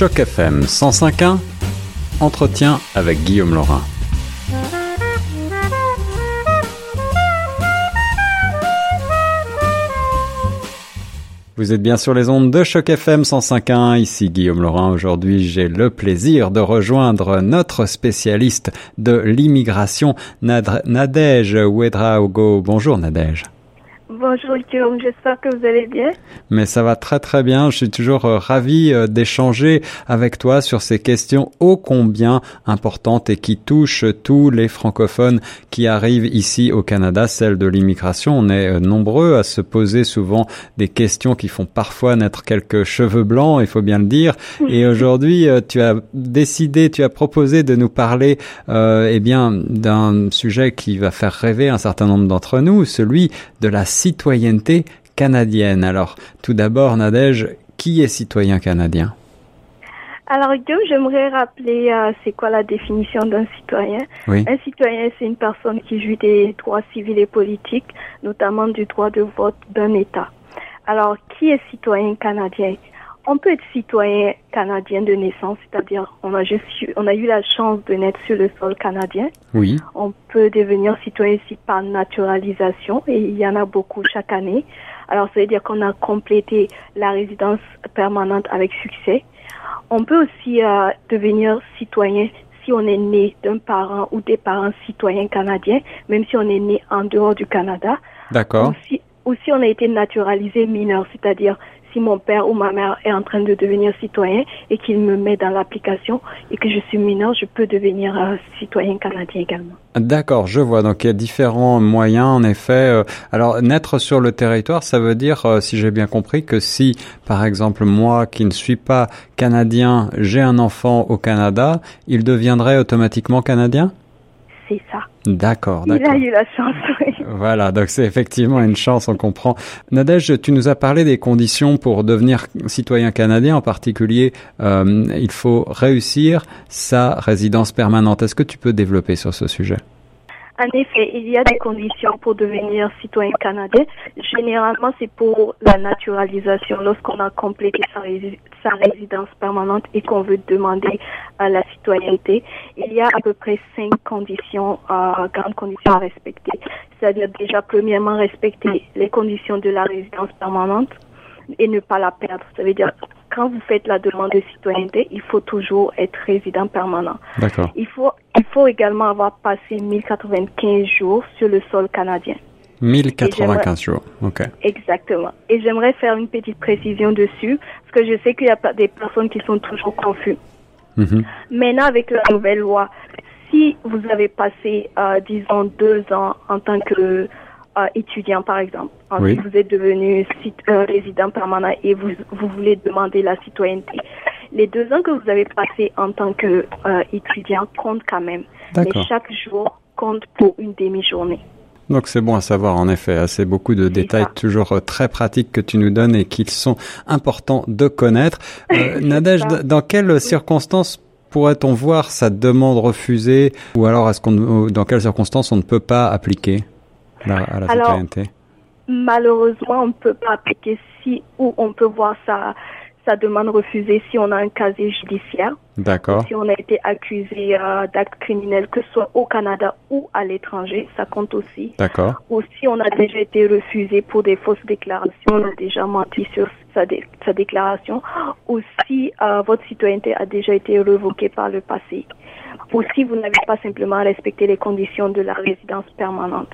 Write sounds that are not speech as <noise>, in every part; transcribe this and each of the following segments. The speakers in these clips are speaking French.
Choc FM 105.1, entretien avec Guillaume Laurin. Vous êtes bien sur les ondes de Choc FM 105.1, ici Guillaume Laurin. Aujourd'hui, j'ai le plaisir de rejoindre notre spécialiste de l'immigration, Nadège Ouedraogo. Bonjour Nadège. Bonjour Guillaume, j'espère que vous allez bien. Mais ça va très très bien, je suis toujours euh, ravi euh, d'échanger avec toi sur ces questions ô combien importantes et qui touchent tous les francophones qui arrivent ici au Canada, celle de l'immigration. On est euh, nombreux à se poser souvent des questions qui font parfois naître quelques cheveux blancs, il faut bien le dire. Et aujourd'hui, tu as décidé, tu as proposé de nous parler eh bien d'un sujet qui va faire rêver un certain nombre d'entre nous, celui de la citoyenneté canadienne. Alors, tout d'abord, Nadège, qui est citoyen canadien? Alors Guillaume, j'aimerais rappeler euh, c'est quoi la définition d'un citoyen? Un citoyen, c'est une personne qui jouit des droits civils et politiques, notamment du droit de vote d'un État. Alors, qui est citoyen canadien? On peut être citoyen canadien de naissance, c'est-à-dire on a juste on a eu la chance de naître sur le sol canadien. Oui. On peut devenir citoyen ici par naturalisation et il y en a beaucoup chaque année. Alors ça veut dire qu'on a complété la résidence permanente avec succès. On peut aussi euh, devenir citoyen si on est né d'un parent ou des parents citoyens canadiens, même si on est né en dehors du Canada. D'accord. ou si on a été naturalisé mineur, c'est-à-dire si mon père ou ma mère est en train de devenir citoyen et qu'il me met dans l'application et que je suis mineur, je peux devenir euh, citoyen canadien également. D'accord, je vois. Donc il y a différents moyens, en effet. Euh, alors naître sur le territoire, ça veut dire, euh, si j'ai bien compris, que si, par exemple, moi qui ne suis pas canadien, j'ai un enfant au Canada, il deviendrait automatiquement canadien? C'est ça. D'accord, d'accord. Il a eu la chance, <laughs> oui. Voilà, donc c'est effectivement une chance, on comprend. Nadège, tu nous as parlé des conditions pour devenir citoyen canadien, en particulier, euh, il faut réussir sa résidence permanente. Est-ce que tu peux développer sur ce sujet? En effet, il y a des conditions pour devenir citoyen canadien. Généralement, c'est pour la naturalisation. Lorsqu'on a complété sa, résidence permanente et qu'on veut demander la citoyenneté, il y a à peu près cinq conditions, euh, grandes conditions à respecter. C'est-à-dire déjà, premièrement, respecter les conditions de la résidence permanente et ne pas la perdre. Ça veut dire quand vous faites la demande de citoyenneté, il faut toujours être résident permanent. D'accord. Il faut, il faut également avoir passé 1095 jours sur le sol canadien. 1095 jours, ok. Exactement. Et j'aimerais faire une petite précision dessus, parce que je sais qu'il y a des personnes qui sont toujours confuses. Mm-hmm. Maintenant, avec la nouvelle loi, si vous avez passé, euh, disons, deux ans en tant que étudiant, par exemple. Ensuite, vous êtes devenu euh, résident permanent et vous, vous voulez demander la citoyenneté. Les deux ans que vous avez passés en tant qu'étudiant euh, comptent quand même. Mais chaque jour compte pour une demi-journée. Donc c'est bon à savoir en effet, hein. c'est beaucoup de détails toujours euh, très pratiques que tu nous donnes et qu'ils sont importants de connaître. Euh, <laughs> Nadège, dans quelles circonstances pourrait-on voir sa demande refusée ou alors est-ce qu'on dans quelles circonstances on ne peut pas appliquer? Alors, Malheureusement, on ne peut pas appliquer si ou on peut voir sa, sa demande refusée si on a un casier judiciaire. D'accord. Si on a été accusé euh, d'actes criminels, que ce soit au Canada ou à l'étranger, ça compte aussi. D'accord. Ou si on a déjà été refusé pour des fausses déclarations, on a déjà menti sur sa, sa déclaration, ou si euh, votre citoyenneté a déjà été révoquée par le passé, ou si vous n'avez pas simplement respecté les conditions de la résidence permanente.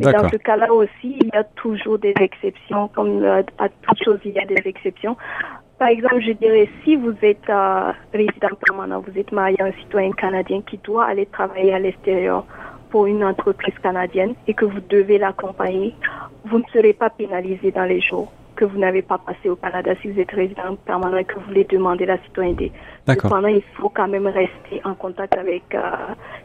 Dans ce cas-là aussi, il y a toujours des exceptions, comme euh, à toute chose, il y a des exceptions. Par exemple, je dirais, si vous êtes euh, résident permanent, vous êtes marié à un citoyen canadien qui doit aller travailler à l'extérieur pour une entreprise canadienne et que vous devez l'accompagner, vous ne serez pas pénalisé dans les jours que vous n'avez pas passé au Canada si vous êtes résident permanent et que vous voulez demander la citoyenneté. Cependant, il faut quand même rester en contact avec euh,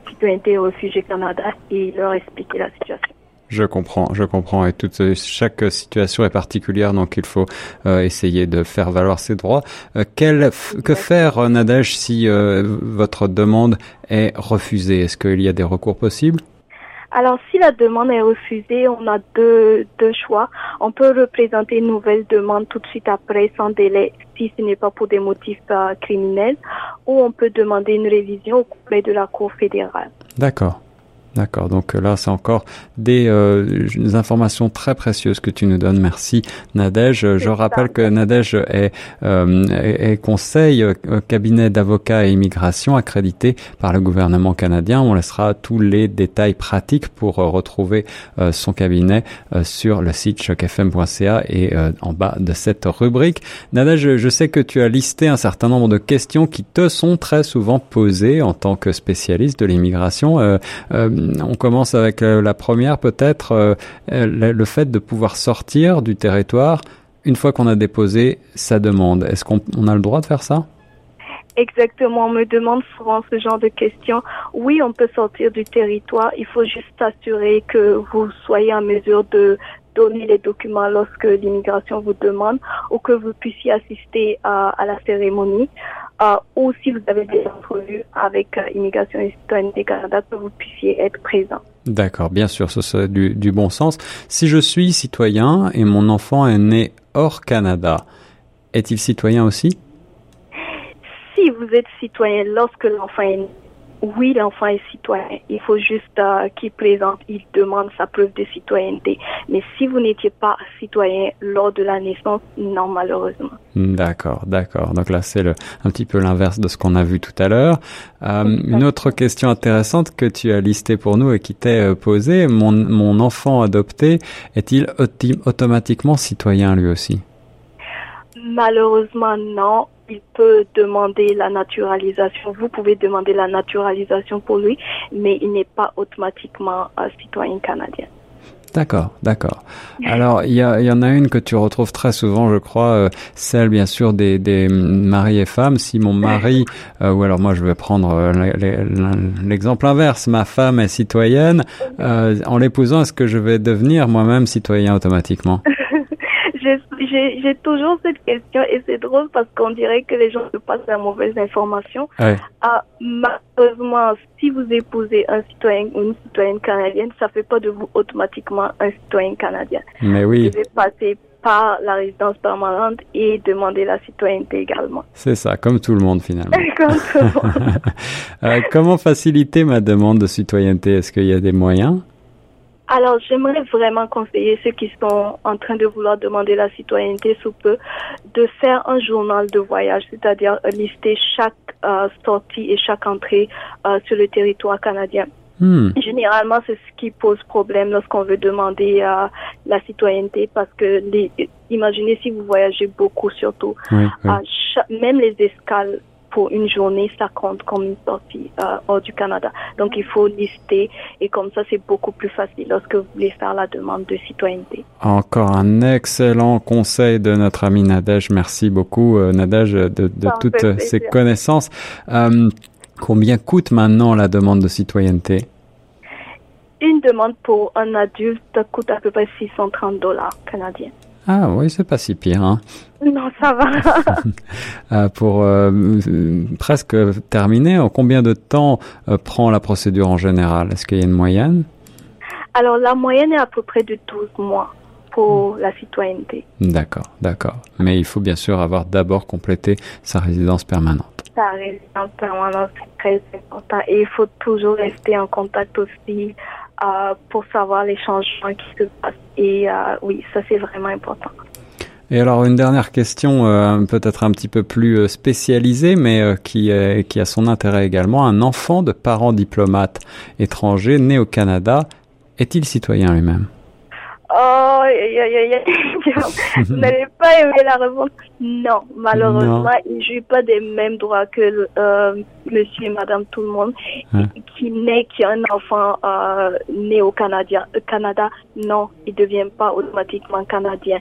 Citoyenneté et Réfugiés Canada et leur expliquer la situation. Je comprends, je comprends. Et toute chaque situation est particulière, donc il faut euh, essayer de faire valoir ses droits. Euh, quel, que faire, euh, Nadège, si votre demande est refusée? Est-ce qu'il y a des recours possibles? Alors, si la demande est refusée, on a deux, deux choix. On peut représenter une nouvelle demande tout de suite après, sans délai, si ce n'est pas pour des motifs euh, criminels, ou on peut demander une révision auprès de la Cour fédérale. D'accord. D'accord. Donc euh, là, c'est encore des, euh, informations très précieuses que tu nous donnes. Merci, Nadège. Je rappelle que Nadège est, euh, est, conseil euh, cabinet d'avocats et immigration accrédité par le gouvernement canadien. On laissera tous les détails pratiques pour retrouver son cabinet sur le site chocfm.ca et en bas de cette rubrique. Nadège, je sais que tu as listé un certain nombre de questions qui te sont très souvent posées en tant que spécialiste de l'immigration on commence avec euh, la première peut-être, euh, euh, le fait de pouvoir sortir du territoire une fois qu'on a déposé sa demande. Est-ce qu'on a le droit de faire ça? Exactement, on me demande souvent ce genre de questions. Oui, on peut sortir du territoire, il faut juste s'assurer que vous soyez en mesure de donner les documents lorsque l'immigration vous demande ou que vous puissiez assister à, la cérémonie euh, ou si vous avez des entrevues avec euh, Immigration et Citoyenneté Canada, que vous puissiez être présent. D'accord, bien sûr, ce serait du, du bon sens. Si je suis citoyen et mon enfant est né hors Canada, est-il citoyen aussi? Si vous êtes citoyen lorsque l'enfant est né oui, l'enfant est citoyen. Il faut juste euh, qu'il présente, il demande sa preuve de citoyenneté. Mais si vous n'étiez pas citoyen lors de la naissance, non, malheureusement. D'accord, d'accord. Donc là, c'est un petit peu l'inverse de ce qu'on a vu tout à l'heure. Euh, une autre question intéressante que tu as listée pour nous et qui t'est euh, posée, mon, mon enfant adopté est-il automatiquement citoyen lui aussi? Malheureusement, non il peut demander la naturalisation. Vous pouvez demander la naturalisation pour lui, mais il n'est pas automatiquement un citoyen canadien. D'accord, d'accord. Alors, il y, y, en a une que tu retrouves très souvent, je crois, euh, celle bien sûr des, des maris et femmes. Si mon mari, euh, ou alors moi je vais prendre euh, l'exemple inverse, ma femme est citoyenne, en l'épousant, est-ce que je vais devenir moi-même citoyen automatiquement? <laughs> j'ai toujours cette question et c'est drôle parce qu'on dirait que les gens se passent la mauvaise information. Ah, malheureusement, si vous épousez un citoyen ou une citoyenne canadienne, ça fait pas de vous automatiquement un citoyen canadien. Mais oui. Vous devez passer par la résidence permanente et demander la citoyenneté également. C'est ça, comme tout le monde finalement. <laughs> comme tout le monde. <laughs> Euh, comment faciliter ma demande de citoyenneté? Est-ce qu'il y a des moyens? Alors, j'aimerais vraiment conseiller ceux qui sont en train de vouloir demander la citoyenneté sous peu de faire un journal de voyage, c'est-à-dire lister chaque euh, sortie et chaque entrée euh, sur le territoire canadien. Hmm. Généralement, c'est ce qui pose problème lorsqu'on veut demander euh, la citoyenneté parce que les, imaginez si vous voyagez beaucoup surtout, même les escales pour une journée, ça compte comme une sortie euh, hors du Canada. Donc il faut lister et comme ça c'est beaucoup plus facile lorsque vous voulez faire la demande de citoyenneté. Encore un excellent conseil de notre ami Nadège. Merci beaucoup euh, Nadège de, de toutes ces connaissances. Euh, combien coûte maintenant la demande de citoyenneté? Une demande pour un adulte coûte à peu près 630 dollars canadiens. Ah oui, c'est pas si pire. Hein. Non, ça va. <laughs> <laughs> Euh, pour euh, presque terminer, combien de temps euh, prend la procédure en général? Est-ce qu'il y a une moyenne? Alors la moyenne est à peu près de 12 mois pour la citoyenneté. D'accord, d'accord. Mais il faut bien sûr avoir d'abord complété sa résidence permanente. Sa résidence permanente, c'est très important. Et il faut toujours rester en contact aussi pour savoir les changements qui se passent. Et euh, oui, ça c'est vraiment important. Et alors une dernière question, euh, peut-être un petit peu plus euh, spécialisée, mais qui, qui a son intérêt également. Un enfant de parents diplomates étrangers né au Canada, est-il citoyen lui-même? Oh, vous n'allez pas aimer la réponse. Non, malheureusement, il ne joue pas des mêmes droits que euh, monsieur et madame tout le monde qui naît, qui a un enfant euh, né au Canada. Canada, non, il ne devient pas automatiquement canadien.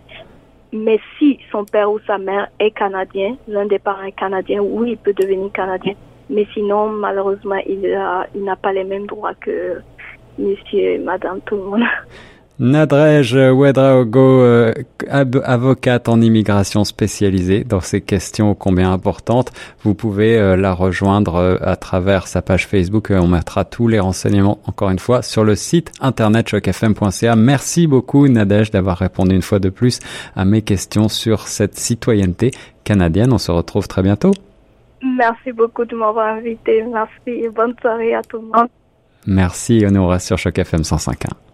Mais si son père ou sa mère est canadien, l'un des parents est canadien, oui, il peut devenir canadien. Mais sinon, malheureusement, il, il n'a pas les mêmes droits que monsieur et madame tout le monde. Nadrej Wedraogo, euh, avocate en immigration spécialisée dans ces questions combien importantes. Vous pouvez euh, la rejoindre euh, à travers sa page Facebook. On mettra tous les renseignements, encore une fois, sur le site internet chocfm.ca. Merci beaucoup, Nadej, d'avoir répondu une fois de plus à mes questions sur cette citoyenneté canadienne. On se retrouve très bientôt. Merci beaucoup de m'avoir invité. Merci et bonne soirée à tout le monde. Merci, on est sur Choc FM 105.1.